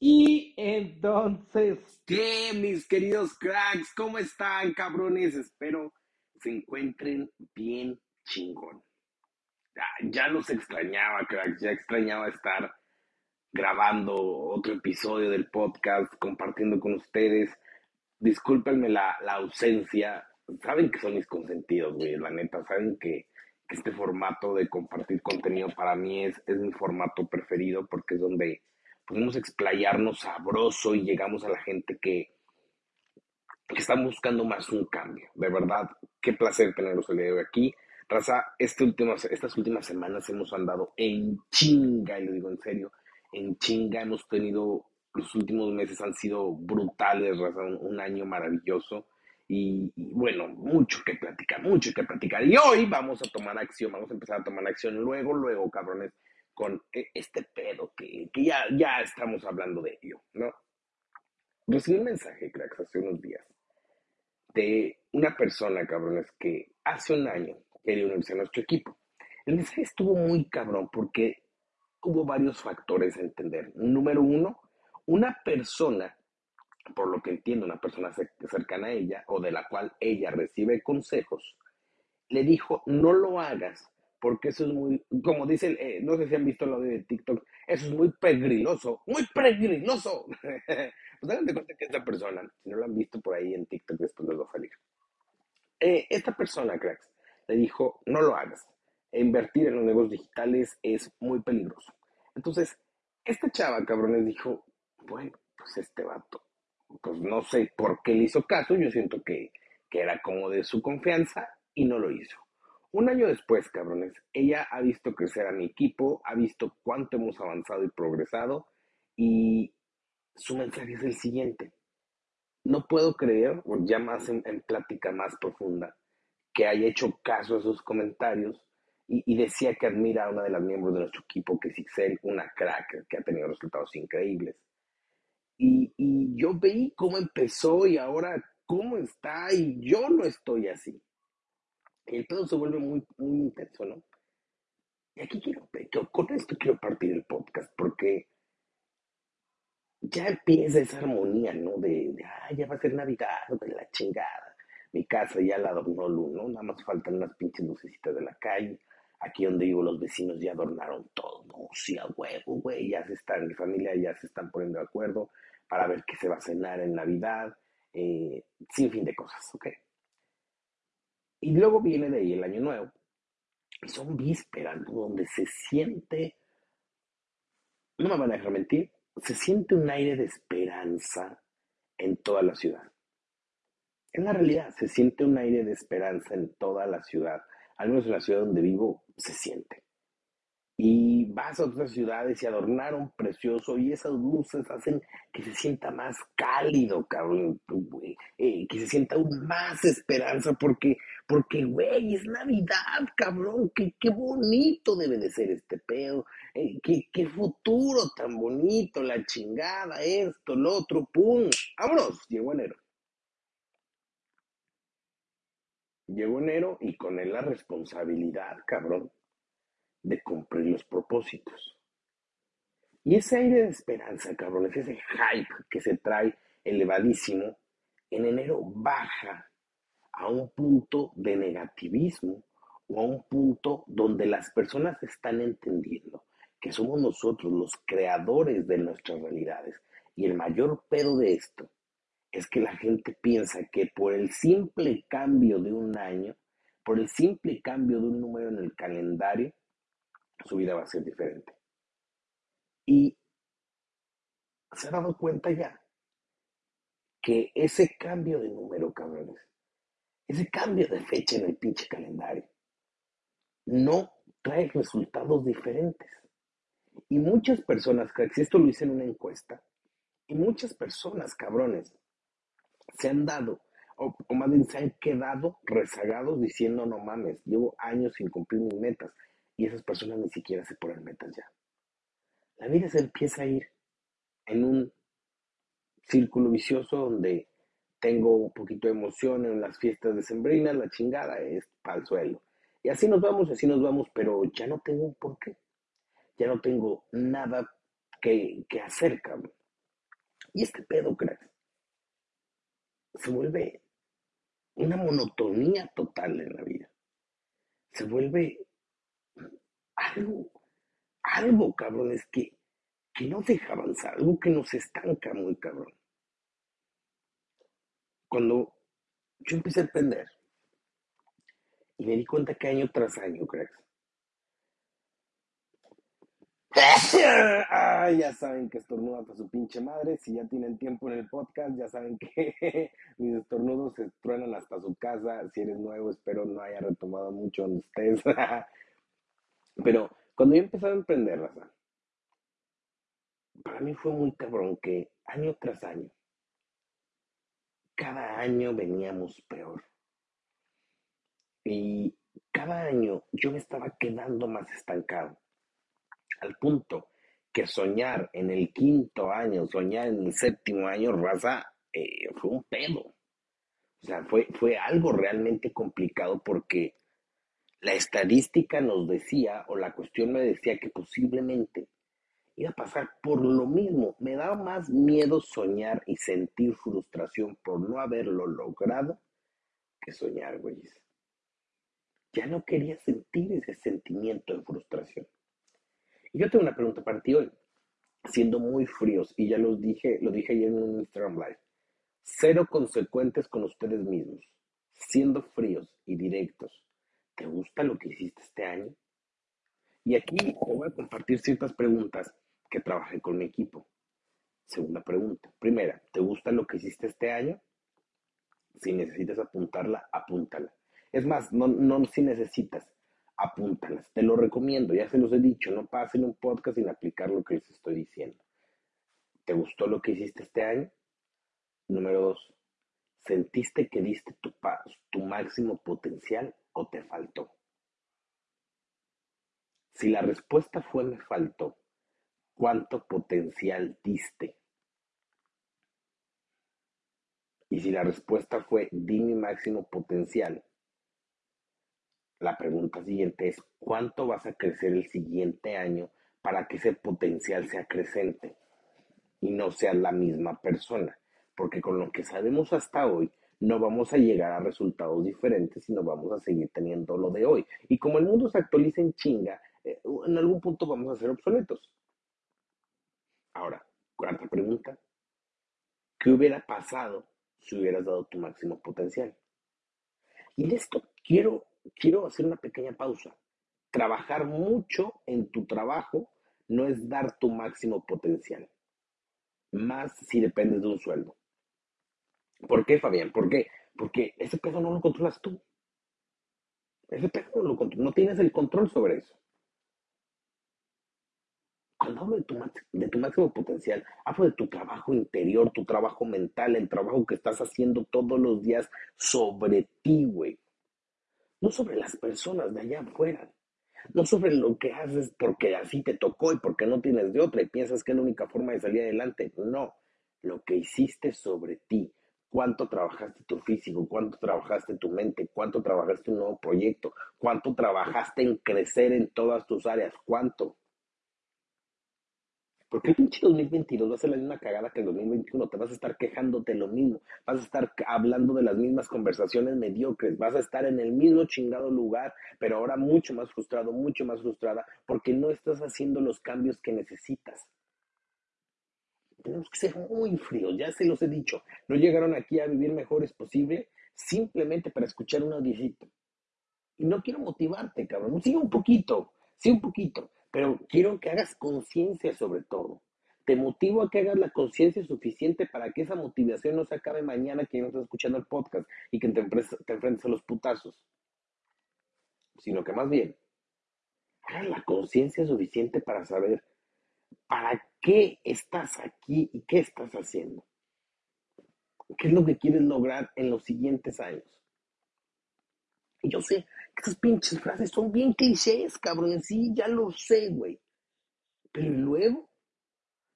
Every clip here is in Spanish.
Y entonces, ¿Qué, mis queridos cracks? ¿Cómo están, cabrones? Espero se encuentren bien chingón. Ya, ya los extrañaba, cracks. Ya extrañaba estar grabando otro episodio del podcast, compartiendo con ustedes. Discúlpenme la, la ausencia. Saben que son mis consentidos, güey. La neta, saben que, que este formato de compartir contenido para mí es, es mi formato preferido porque es donde podemos explayarnos sabroso y llegamos a la gente que, que está buscando más un cambio. De verdad, qué placer tenerlos el día de hoy aquí. Raza, este último, estas últimas semanas hemos andado en chinga, y lo digo en serio, en chinga. Hemos tenido, los últimos meses han sido brutales, Raza, un, un año maravilloso. Y, y, bueno, mucho que platicar, mucho que platicar. Y hoy vamos a tomar acción, vamos a empezar a tomar acción luego, luego, cabrones, con e, este pedo que, ya, ya estamos hablando de ello, ¿no? Recibí un mensaje, cracks, hace unos días de una persona, cabrones, que hace un año quería unirse a nuestro equipo. El mensaje estuvo muy cabrón porque hubo varios factores a entender. Número uno, una persona, por lo que entiendo, una persona cercana a ella o de la cual ella recibe consejos, le dijo, no lo hagas porque eso es muy, como dicen, eh, no sé si han visto el audio de TikTok, eso es muy pegriloso, muy pegriloso. pues hagan de cuenta que esta persona, si no lo han visto por ahí en TikTok, después les va a salir. Eh, esta persona, cracks, le dijo, no lo hagas. Invertir en los negocios digitales es muy peligroso. Entonces, esta chava, cabrones, dijo, bueno, pues este vato, pues no sé por qué le hizo caso, yo siento que, que era como de su confianza y no lo hizo. Un año después, cabrones, ella ha visto crecer a mi equipo, ha visto cuánto hemos avanzado y progresado y su mensaje es el siguiente. No puedo creer, ya más en, en plática más profunda, que haya hecho caso a sus comentarios y, y, decía que admira a una de las miembros de nuestro equipo, que es Ixel, una crack que ha tenido resultados increíbles. Y, y yo veí cómo empezó y ahora cómo está y yo no estoy así el pedo se vuelve muy, muy intenso, ¿no? Y aquí quiero, con esto quiero partir el podcast, porque ya empieza esa armonía, ¿no? De, ah, ya va a ser Navidad, de la chingada. Mi casa ya la adornó Lu, ¿no? Nada más faltan unas pinches lucecitas de la calle. Aquí donde vivo los vecinos ya adornaron todo, ¿no? Sí, a huevo, güey, ya se están, mi familia ya se están poniendo de acuerdo para ver qué se va a cenar en Navidad, eh, sin fin de cosas, ¿ok? Y luego viene de ahí el año nuevo. Y son vísperas, ¿no? Donde se siente, no me van a dejar mentir, se siente un aire de esperanza en toda la ciudad. En la realidad, se siente un aire de esperanza en toda la ciudad. Al menos en la ciudad donde vivo, se siente. Y vas a otras ciudades y adornaron precioso y esas luces hacen que se sienta más cálido, cabrón, eh, que se sienta aún más esperanza porque, porque, güey, es Navidad, cabrón, qué, qué bonito debe de ser este pedo, eh, qué, qué futuro tan bonito, la chingada, esto, lo otro, pum, vámonos, llegó enero. Llegó enero y con él la responsabilidad, cabrón de cumplir los propósitos. Y ese aire de esperanza, cabrones, ese hype que se trae elevadísimo, en enero baja a un punto de negativismo o a un punto donde las personas están entendiendo que somos nosotros los creadores de nuestras realidades. Y el mayor pedo de esto es que la gente piensa que por el simple cambio de un año, por el simple cambio de un número en el calendario, su vida va a ser diferente. Y se ha dado cuenta ya que ese cambio de número, cabrones, ese cambio de fecha en el pinche calendario, no trae resultados diferentes. Y muchas personas, si esto lo hice en una encuesta, y muchas personas, cabrones, se han dado, o, o más bien se han quedado rezagados diciendo, no mames, llevo años sin cumplir mis metas y esas personas ni siquiera se ponen metas ya. La vida se empieza a ir en un círculo vicioso donde tengo un poquito de emoción en las fiestas de Sembrina, la chingada es para el suelo. Y así nos vamos, así nos vamos, pero ya no tengo un porqué. Ya no tengo nada que, que hacer, cabrón. Y este pedo, cracks, se vuelve una monotonía total en la vida. Se vuelve algo, algo, cabrón, es que, que no deja avanzar, algo que nos estanca muy cabrón. Cuando yo empecé a aprender y me di cuenta que año tras año, cracks, Ah, ya saben que estornuda para su pinche madre. Si ya tienen tiempo en el podcast, ya saben que mis estornudos se truenan hasta su casa. Si eres nuevo, espero no haya retomado mucho donde estés. Pero cuando yo empecé a emprender, raza, para mí fue muy cabrón que año tras año, cada año veníamos peor. Y cada año yo me estaba quedando más estancado al punto que soñar en el quinto año, soñar en el séptimo año, raza, eh, fue un pedo. O sea, fue, fue algo realmente complicado porque la estadística nos decía, o la cuestión me decía que posiblemente iba a pasar por lo mismo. Me daba más miedo soñar y sentir frustración por no haberlo logrado que soñar, güeyes. Ya no quería sentir ese sentimiento de frustración. Y yo tengo una pregunta para ti hoy. Siendo muy fríos, y ya los dije, lo dije ayer en un Instagram Live, cero consecuentes con ustedes mismos, siendo fríos y directos. ¿Te gusta lo que hiciste este año? Y aquí te voy a compartir ciertas preguntas que trabajé con mi equipo. Segunda pregunta. Primera, ¿te gusta lo que hiciste este año? Si necesitas apuntarla, apúntala. Es más, no, no si necesitas, apúntalas. Te lo recomiendo, ya se los he dicho, no pasen un podcast sin aplicar lo que les estoy diciendo. ¿Te gustó lo que hiciste este año? Número dos, ¿sentiste que diste tu, tu máximo potencial o te faltó? Si la respuesta fue me faltó, ¿cuánto potencial diste? Y si la respuesta fue di mi máximo potencial, la pregunta siguiente es, ¿cuánto vas a crecer el siguiente año para que ese potencial sea crecente y no sea la misma persona? Porque con lo que sabemos hasta hoy, no vamos a llegar a resultados diferentes, sino vamos a seguir teniendo lo de hoy. Y como el mundo se actualiza en chinga, eh, en algún punto vamos a ser obsoletos. Ahora, cuarta pregunta. ¿Qué hubiera pasado si hubieras dado tu máximo potencial? Y en esto quiero quiero hacer una pequeña pausa. Trabajar mucho en tu trabajo no es dar tu máximo potencial, más si dependes de un sueldo. ¿Por qué, Fabián? ¿Por qué? Porque ese peso no lo controlas tú. Ese peso no lo controlas, no tienes el control sobre eso. Hablo de tu, de tu máximo potencial, hablo de tu trabajo interior, tu trabajo mental, el trabajo que estás haciendo todos los días sobre ti, güey no sobre las personas de allá afuera, no sobre lo que haces porque así te tocó y porque no tienes de otra y piensas que es la única forma de salir adelante. No, lo que hiciste sobre ti, cuánto trabajaste tu físico, cuánto trabajaste tu mente, cuánto trabajaste un nuevo proyecto, cuánto trabajaste en crecer en todas tus áreas, cuánto. Porque el pinche 2022 va a ser la misma cagada que el 2021. Te vas a estar quejándote lo mismo. Vas a estar hablando de las mismas conversaciones mediocres. Vas a estar en el mismo chingado lugar, pero ahora mucho más frustrado, mucho más frustrada, porque no estás haciendo los cambios que necesitas. Tenemos que ser muy fríos, ya se los he dicho. No llegaron aquí a vivir mejor es posible simplemente para escuchar un audicito. Y no quiero motivarte, cabrón. Sigue un poquito, sí un poquito. Pero quiero que hagas conciencia sobre todo. Te motivo a que hagas la conciencia suficiente para que esa motivación no se acabe mañana que no estás escuchando el podcast y que te, te enfrentes a los putazos. Sino que más bien, hagas la conciencia suficiente para saber para qué estás aquí y qué estás haciendo. ¿Qué es lo que quieres lograr en los siguientes años? Y yo sé que esas pinches frases son bien clichés, cabrón. Sí, ya lo sé, güey. Pero luego,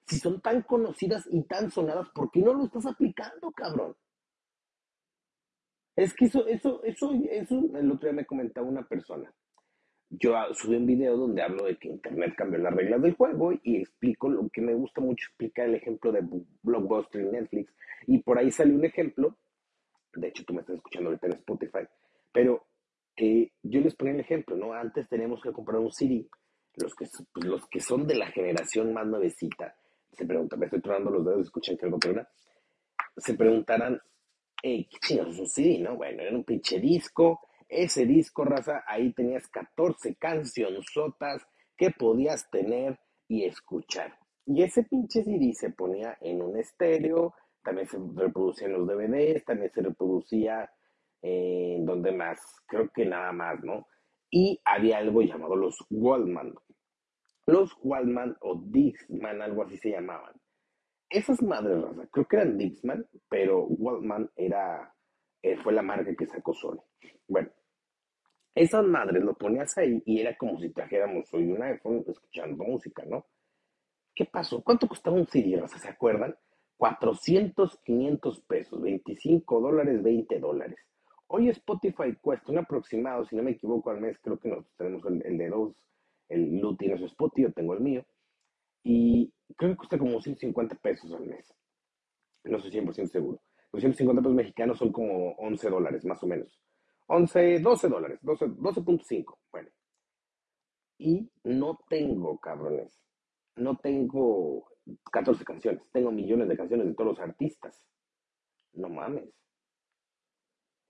si son tan conocidas y tan sonadas, ¿por qué no lo estás aplicando, cabrón? Es que eso, eso, eso, eso, el otro día me comentaba una persona. Yo subí un video donde hablo de que Internet cambió las reglas del juego y explico lo que me gusta mucho explicar el ejemplo de Blockbuster y Netflix. Y por ahí salió un ejemplo, de hecho tú me estás escuchando ahorita en Spotify, pero eh, yo les ponía el ejemplo, ¿no? Antes teníamos que comprar un CD, los que, pues, los que son de la generación más nuevecita, se preguntan, me estoy tronando los dedos, escuchan que algo se preguntarán, ¿qué chingados es un CD, no? Bueno, era un pinche disco, ese disco, raza, ahí tenías 14 cancionzotas que podías tener y escuchar. Y ese pinche CD se ponía en un estéreo, también se reproducía en los DVDs, también se reproducía en donde más, creo que nada más, ¿no? Y había algo llamado los Wallman. Los Wallman o Dixman, algo así se llamaban. Esas madres, raza, creo que eran Dixman, pero Wallman era, eh, fue la marca que sacó Sony. Bueno, esas madres lo ponías ahí y era como si trajéramos hoy un iPhone escuchando música, ¿no? ¿Qué pasó? ¿Cuánto costaba un CD? ¿Se acuerdan? 400, 500 pesos, 25 dólares, 20 dólares. Hoy Spotify cuesta un aproximado, si no me equivoco, al mes, creo que nosotros tenemos el, de dos, el Lu tiene su Spotify, yo tengo el mío, y creo que cuesta como 150 pesos al mes. No soy 100% seguro. Los 150 pesos mexicanos son como 11 dólares, más o menos. 11, 12 dólares, 12.5. bueno. Y no tengo, cabrones, no tengo 14 canciones, tengo millones de canciones de todos los artistas. No mames.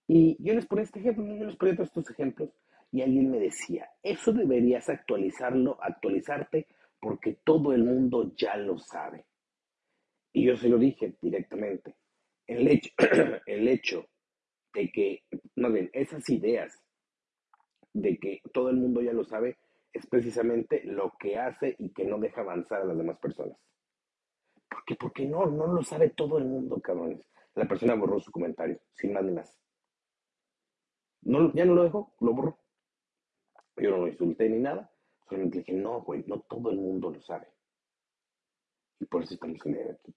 Y yo les ponía este ejemplo, yo les ponía todos estos ejemplos, y alguien me decía, eso deberías actualizarlo, actualizarte, porque todo el mundo ya lo sabe. Y yo se lo dije directamente. El hecho, el hecho de que, más bien, esas ideas de que todo el mundo ya lo sabe, es precisamente lo que hace y que no deja avanzar a las demás personas. Porque, porque no, no lo sabe todo el mundo, cabrones. La persona borró su comentario, sin más ni más. No, ya no lo dejó, lo borró. Yo no lo insulté ni nada, solamente dije, no, güey, no todo el mundo lo sabe. Y por eso estamos en aquí.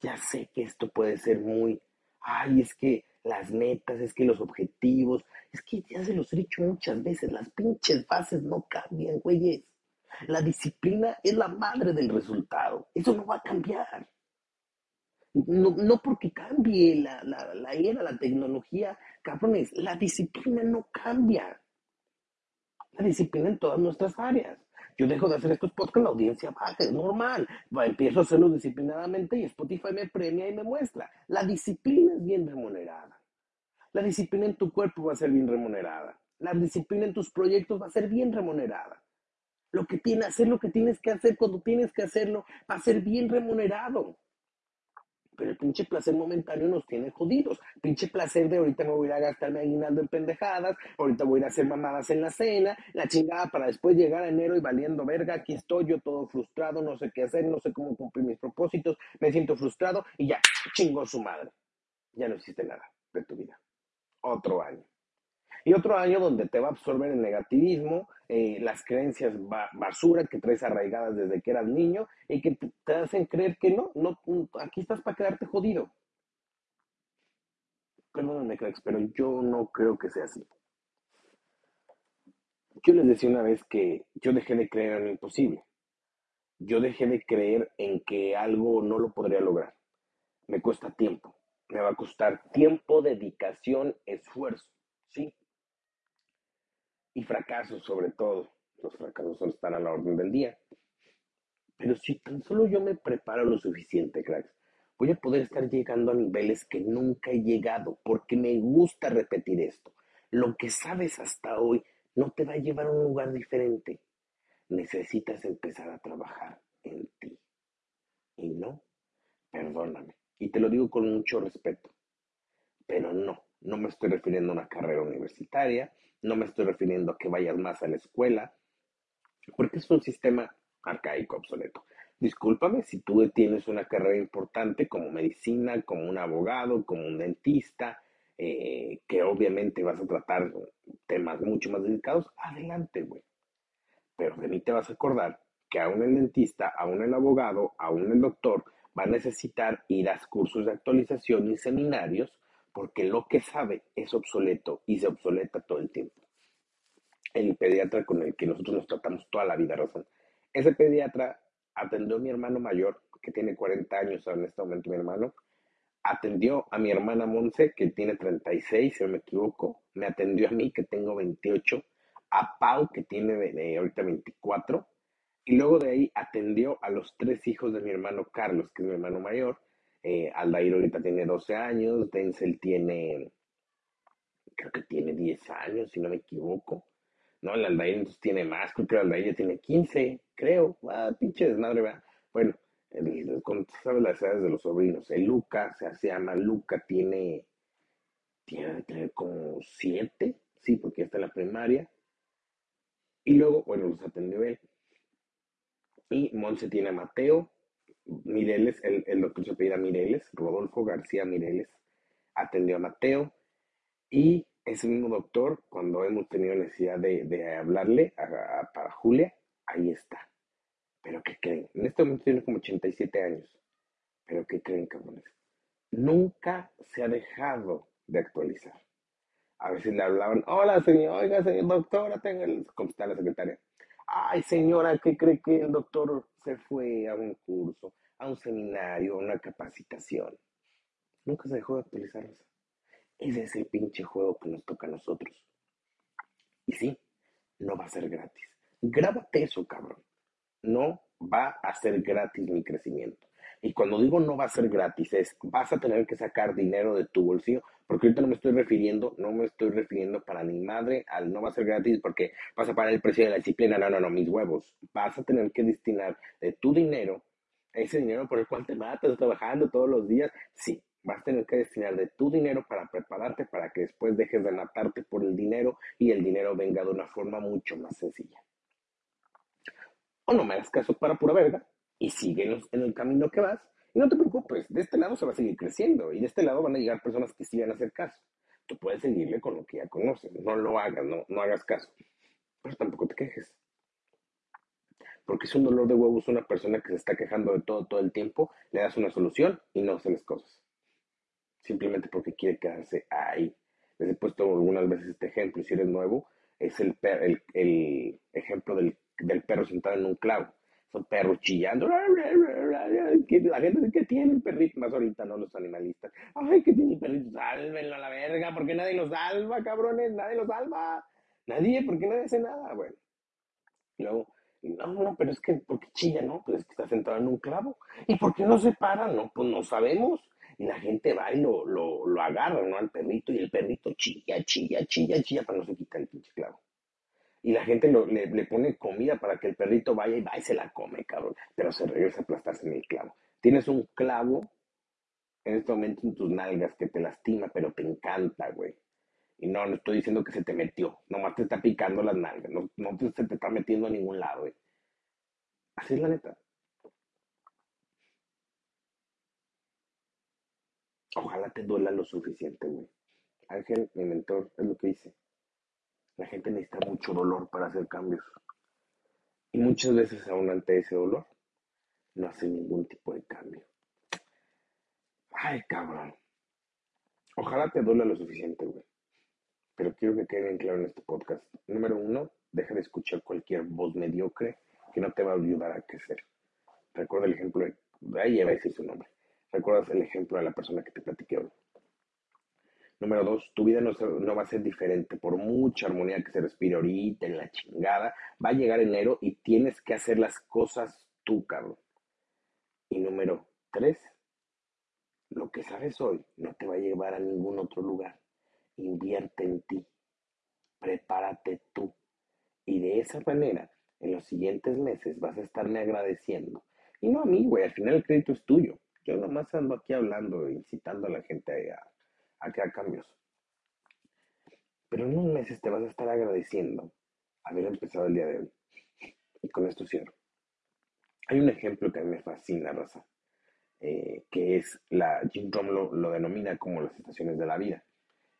Ya sé que esto puede ser muy, ay, es que las metas, es que los objetivos, es que ya se los he dicho muchas veces, las pinches bases no cambian, güeyes. La disciplina es la madre del resultado. Eso no va a cambiar. No, no porque cambie la, la, la era, la tecnología, cabrones, la disciplina no cambia. La disciplina en todas nuestras áreas. Yo dejo de hacer estos podcasts, la audiencia baja, es normal. empiezo a hacerlo disciplinadamente y Spotify me premia y me muestra. La disciplina es bien remunerada. La disciplina en tu cuerpo va a ser bien remunerada. La disciplina en tus proyectos va a ser bien remunerada. Lo que tienes, hacer lo que tienes que hacer cuando tienes que hacerlo va a ser bien remunerado. Pero el pinche placer momentáneo nos tiene jodidos. Pinche placer de ahorita me voy a gastarme aguinaldo en pendejadas, ahorita voy a hacer mamadas en la cena, la chingada para después llegar a enero y valiendo verga, aquí estoy yo todo frustrado, no sé qué hacer, no sé cómo cumplir mis propósitos, me siento frustrado y ya, chingó su madre. Ya no existe nada de tu vida. Otro año. Y otro año donde te va a absorber el negativismo, eh, las creencias basura que traes arraigadas desde que eras niño y que te, hacen creer que no, no, aquí estás para quedarte jodido. Perdóname, cracks, pero yo no creo que sea así. Yo les decía una vez que yo dejé de creer en lo imposible. Yo dejé de creer en que algo no lo podría lograr. Me cuesta tiempo. Me va a costar tiempo, dedicación, esfuerzo. Fracasos sobre todo. Los fracasos están a la orden del día. Pero si tan solo yo me preparo lo suficiente, cracks, voy a poder estar llegando a niveles que nunca he llegado, porque me gusta repetir esto. Lo que sabes hasta hoy no te va a llevar a un lugar diferente. Necesitas empezar a trabajar en ti. Y no, perdóname. Y te lo digo con mucho respeto. Pero no, no me estoy refiriendo a una carrera universitaria, no me estoy refiriendo a que vayas más a la escuela, porque es un sistema arcaico, obsoleto. Discúlpame si tú tienes una carrera importante como medicina, como un abogado, como un dentista, eh, que obviamente vas a tratar temas mucho más delicados, adelante, güey. Pero de mí te vas a acordar que aún el dentista, aún el abogado, aún el doctor va a necesitar ir a cursos de actualización y seminarios porque lo que sabe es obsoleto y se obsoleta todo el tiempo. el pediatra con el que nosotros nos tratamos toda la vida, razón. Ese pediatra atendió a mi hermano mayor, que tiene 40 años en este momento mi hermano, atendió a mi hermana Monse, que tiene 36, si no me equivoco, me atendió a mí, que tengo 28, a Pau, que tiene ahorita 24, y luego de ahí atendió a los tres hijos de mi hermano Carlos, que es mi hermano mayor. Eh, Aldair ahorita tiene 12 años, Denzel tiene, creo que tiene 10 años, si no me equivoco. No, el Aldair entonces tiene más, creo que el Aldair ya tiene 15, creo. Ah, pinche desmadre, ¿verdad? Bueno, el, sabes las edades de los sobrinos. El Luca, se llama Luca, tiene, tiene, tiene como 7, sí, porque ya está en la primaria. Y luego, bueno, los atendió él. Y Monse tiene a Mateo, Mireles, el, el doctor se apellida Mireles, Rodolfo García Mireles, atendió a Mateo. Y ese mismo doctor, cuando hemos tenido necesidad de, hablarle para Julia, ahí está. Pero ¿qué creen? En este momento tiene como 87 años. Pero ¿qué creen, cabrones? Nunca se ha dejado de actualizar. A veces le hablaban, hola señor, oiga señor doctora, tenga el... ¿Cómo está la secretaria? Ay, señora, ¿qué cree que el doctor se fue a un curso, a un seminario, a una capacitación? Nunca se dejó de actualizarse. Ese es el pinche juego que nos toca a nosotros. Y sí, no va a ser gratis. Grábate eso, cabrón. No va a ser gratis mi crecimiento. Y cuando digo no va a ser gratis, es vas a tener que sacar dinero de tu bolsillo, porque ahorita no me estoy refiriendo, no me estoy refiriendo para mi madre al no va a ser gratis porque vas a pagar el precio de la disciplina, no, no, no, mis huevos. Vas a tener que destinar de tu dinero, ese dinero por el cual te matas trabajando todos los días, sí, vas a tener que destinar de tu dinero para prepararte para que después dejes de matarte por el dinero y el dinero venga de una forma mucho más sencilla. O no me hagas caso para pura verga, y síguenos en el camino que vas. Y no te preocupes, de este lado se va a seguir creciendo y de este lado van a llegar personas que sí van a hacer caso. Tú puedes seguirle con lo que ya conoces, no lo hagas, no, no hagas caso. Pero tampoco te quejes. Porque es un dolor de huevos una persona que se está quejando de todo todo el tiempo, le das una solución y no haces las cosas. Simplemente porque quiere quedarse ahí. Les he puesto algunas veces este ejemplo, si eres nuevo, es el, el, el ejemplo del, del perro sentado en un clavo son perros chillando. La gente dice que tiene el perrito, más ahorita, ¿no? Los animalistas. Ay, que tiene el perrito, sálvenlo a la verga, porque nadie los salva, cabrones, nadie los salva. Nadie, porque nadie hace nada, bueno. Y luego, no, no, pero es que, ¿por qué chilla, no? Pues es que está sentado en un clavo. ¿Y por qué no se para? No, pues no sabemos. Y la gente va y lo, lo, lo agarra, ¿no? Al perrito, y el perrito chilla, chilla, chilla, chilla, para no se quitar el pinche clavo y la gente le, pone comida para que el perrito vaya y va y se la come, cabrón. Pero se regresa a aplastarse en el clavo. Tienes un clavo en este momento en tus nalgas que te lastima, pero te encanta, güey. Y no, no estoy diciendo que se te metió. Nomás te está picando las nalgas. No, no se te está metiendo a ningún lado, güey. Así es la neta. Ojalá te duela lo suficiente, güey. Ángel, mi mentor, es lo que dice. La gente necesita mucho dolor para hacer cambios. Y muchas veces aún ante ese dolor no hace ningún tipo de cambio. Ay, cabrón. Ojalá te duela lo suficiente, güey. Pero quiero que quede bien claro en este podcast. Número uno, deja de escuchar cualquier voz mediocre que no te va a ayudar a crecer. Recuerda el ejemplo de... Ahí iba a decir su nombre. Recuerdas el ejemplo de la persona que te platiqué hoy. Número dos, tu vida no, va a ser diferente. Por mucha armonía que se respire ahorita en la chingada, va a llegar enero y tienes que hacer las cosas tú, cabrón. Y número tres, lo que sabes hoy no te va a llevar a ningún otro lugar. Invierte en ti. Prepárate tú. Y de esa manera, en los siguientes meses vas a estarme agradeciendo. Y no a mí, güey, al final el crédito es tuyo. Yo nomás ando aquí hablando, incitando a la gente a a que cambios. Pero en unos meses te vas a estar agradeciendo haber empezado el día de hoy. Y con esto cierro. Hay un ejemplo que a mí me fascina, Raza, eh, que es la, Jim Rom lo, denomina como las estaciones de la vida.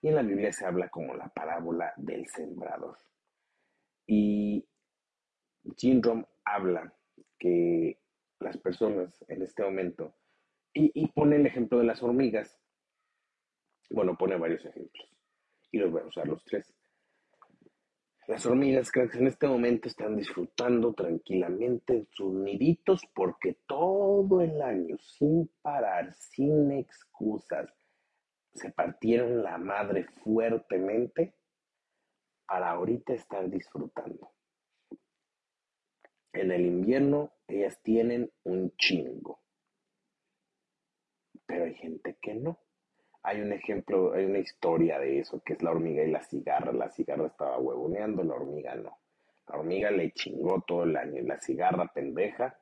Y en la Biblia se habla como la parábola del sembrador. Y Jim Rom habla que las personas en este momento, y, pone el ejemplo de las hormigas, bueno, pone varios ejemplos y los voy a usar los tres. Las hormigas, cracks, en este momento están disfrutando tranquilamente en sus niditos porque todo el año, sin parar, sin excusas, se partieron la madre fuertemente para ahorita estar disfrutando. En el invierno ellas tienen un chingo, pero hay gente que no. Hay un ejemplo, hay una historia de eso, que es la hormiga y la cigarra. La cigarra estaba huevoneando, la hormiga no. La hormiga le chingó todo el año y la cigarra pendeja,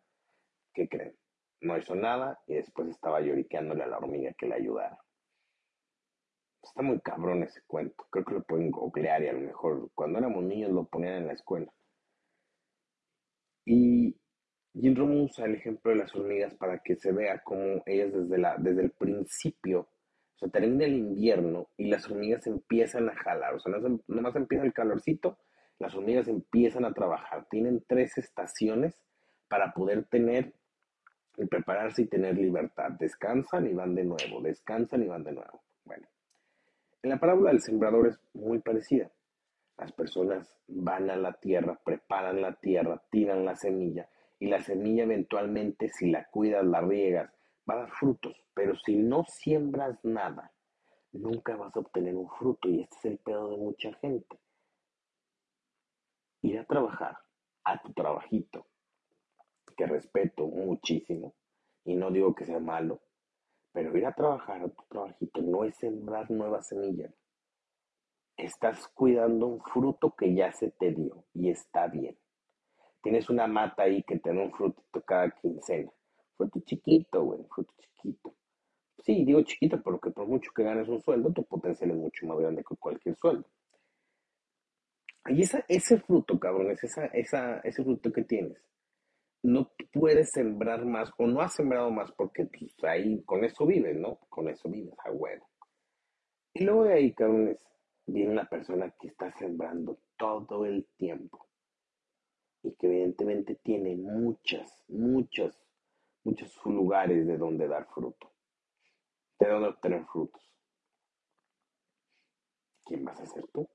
¿qué creen? No hizo nada y después estaba lloriqueándole a la hormiga que le ayudara. Está muy cabrón ese cuento. Creo que lo pueden googlear y a lo mejor cuando éramos niños lo ponían en la escuela. Y Jim usa el ejemplo de las hormigas para que se vea cómo ellas desde, la, desde el principio, o sea, termina el invierno y las hormigas empiezan a jalar, o sea, no, nomás empieza el calorcito, las hormigas empiezan a trabajar. Tienen tres estaciones para poder tener y prepararse y tener libertad. Descansan y van de nuevo, descansan y van de nuevo. Bueno, en la parábola del sembrador es muy parecida. Las personas van a la tierra, preparan la tierra, tiran la semilla y la semilla eventualmente si la cuidas, la riegas, va a dar frutos. Pero si no siembras nada, nunca vas a obtener un fruto y este es el pedo de mucha gente. Ir a trabajar a tu trabajito, que respeto muchísimo y no digo que sea malo, pero ir a trabajar a tu trabajito no es sembrar nuevas semillas. Estás cuidando un fruto que ya se te dio y está bien. Tienes una mata ahí que te da un frutito cada quincena. Fruto chiquito, güey, fruto chiquito. Sí, digo chiquito porque por mucho que ganes un sueldo, tu potencial es mucho más grande que cualquier sueldo. Y esa, ese fruto, cabrón, esa, esa, ese fruto que tienes, no puedes sembrar más o no has sembrado más porque pues, ahí con eso vives, ¿no? Con eso vives, a huevo. Y luego de ahí, cabrones, viene una persona que está sembrando todo el tiempo y que evidentemente tiene muchas, muchos, muchos lugares de donde dar fruto, de donde obtener frutos. ¿Quién vas a ser tú?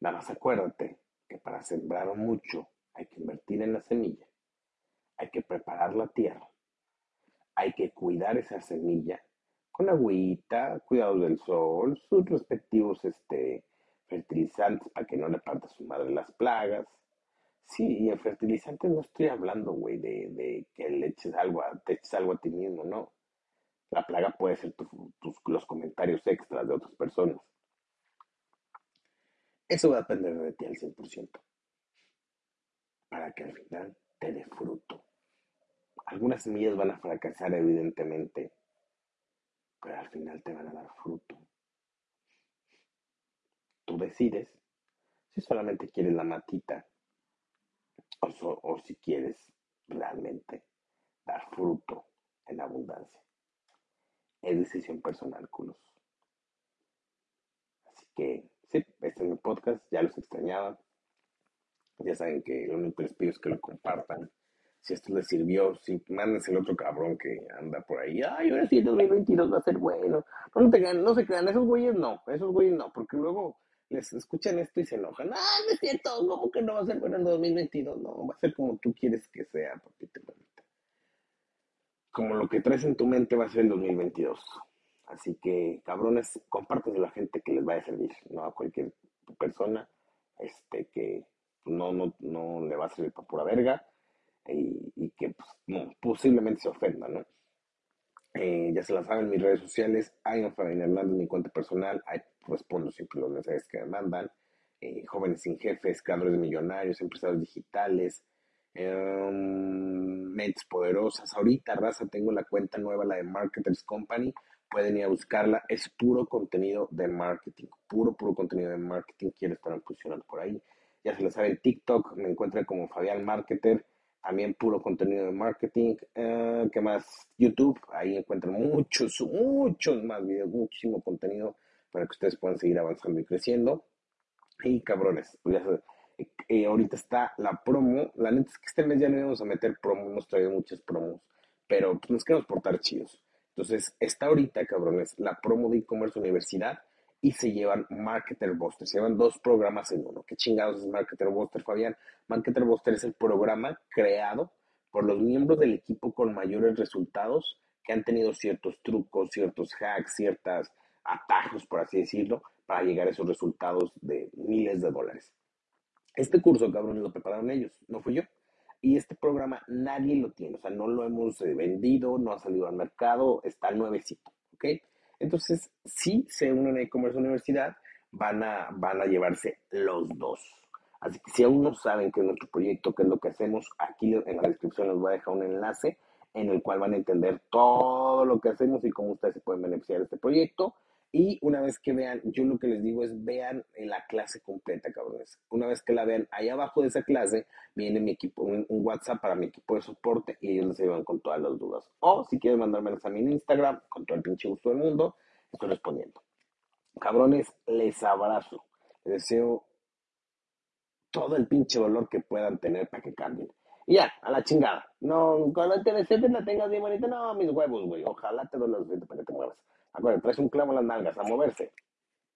Nada más acuérdate que para sembrar mucho hay que invertir en la semilla, hay que preparar la tierra, hay que cuidar esa semilla con agüita, cuidado del sol, sus respectivos este, fertilizantes para que no le parta su madre las plagas. Sí, y el fertilizante no estoy hablando, güey, de, de, que le eches algo a, te eches algo a ti mismo, no. La plaga puede ser tus, los comentarios extras de otras personas. Eso va a depender de ti al 100%. Para que al final te dé fruto. Algunas semillas van a fracasar, evidentemente, pero al final te van a dar fruto. Tú decides si solamente quieres la matita o, o si quieres realmente dar fruto en abundancia. Es decisión personal, culos. Así que, sí, este es mi podcast, ya los extrañaba. Ya saben que lo único que les pido es que lo compartan si esto les sirvió, si mandes el otro cabrón que anda por ahí, ay, ahora sí el 2022 va a ser bueno. No, no, te, no se crean, esos güeyes no, esos güeyes no, porque luego les escuchan esto y se enojan. Ay, no es cierto, ¿cómo que no va a ser bueno en 2022? No, va a ser como tú quieres que sea, te Como lo que traes en tu mente va a ser el 2022. Así que, cabrones, compártelo a la gente que les vaya a servir, no a cualquier persona este que no, no, no le va a servir para pura verga y, que pues, posiblemente se ofenda, ¿no? Eh, ya se la saben, mis redes sociales, hay Fabián Hernández, mi cuenta personal, respondo siempre los mensajes que me mandan, eh, jóvenes sin jefes, creadores millonarios, empresarios digitales, mentes poderosas. Ahorita, raza, tengo la cuenta nueva, la de Marketers Company, pueden ir a buscarla, es puro contenido de marketing, puro, puro contenido de marketing, quiero estar posicionando por ahí. Ya se lo saben, TikTok me encuentran como Fabián Marketer, también puro contenido de marketing. Eh, ¿Qué más? YouTube, ahí encuentran muchos, muchos más videos, muchísimo contenido para que ustedes puedan seguir avanzando y creciendo. Y cabrones, pues eh, ahorita está la promo. La neta es que este mes ya no íbamos a meter promo, hemos traído muchas promos, pero pues, nos queremos portar chidos. Entonces, está ahorita, cabrones, la promo de e-commerce universidad y se llevan Marketer Buster. Se llevan dos programas en uno. ¿Qué chingados es Marketer Buster, Fabián? Marketer Buster es el programa creado por los miembros del equipo con mayores resultados que han tenido ciertos trucos, ciertos hacks, ciertos atajos, por así decirlo, para llegar a esos resultados de miles de dólares. Este curso, cabrón, lo prepararon ellos, no fui yo. Y este programa nadie lo tiene, o sea, no lo hemos eh, vendido, no ha salido al mercado, está nuevecito, ¿ok? Entonces, si se unen a e-commerce universidad, van a, van a llevarse los dos. Así que si aún no saben qué es nuestro proyecto, qué es lo que hacemos, aquí en la descripción les voy a dejar un enlace en el cual van a entender todo lo que hacemos y cómo ustedes se pueden beneficiar de este proyecto. Y una vez que vean, yo lo que les digo es vean la clase completa, cabrones. Una vez que la vean, ahí abajo de esa clase viene mi equipo, un, WhatsApp para mi equipo de soporte y ellos les ayudan con todas las dudas. O si quieren mandármelas a en Instagram, con todo el pinche gusto del mundo, estoy respondiendo. Cabrones, les abrazo. Les deseo todo el pinche dolor que puedan tener para que cambien. Y ya, a la chingada. No, cuando te desees la tengas bien bonita, no, mis huevos, güey. Ojalá te duele los para que te muevas. Acuérdate, traes un clavo en las nalgas, a moverse.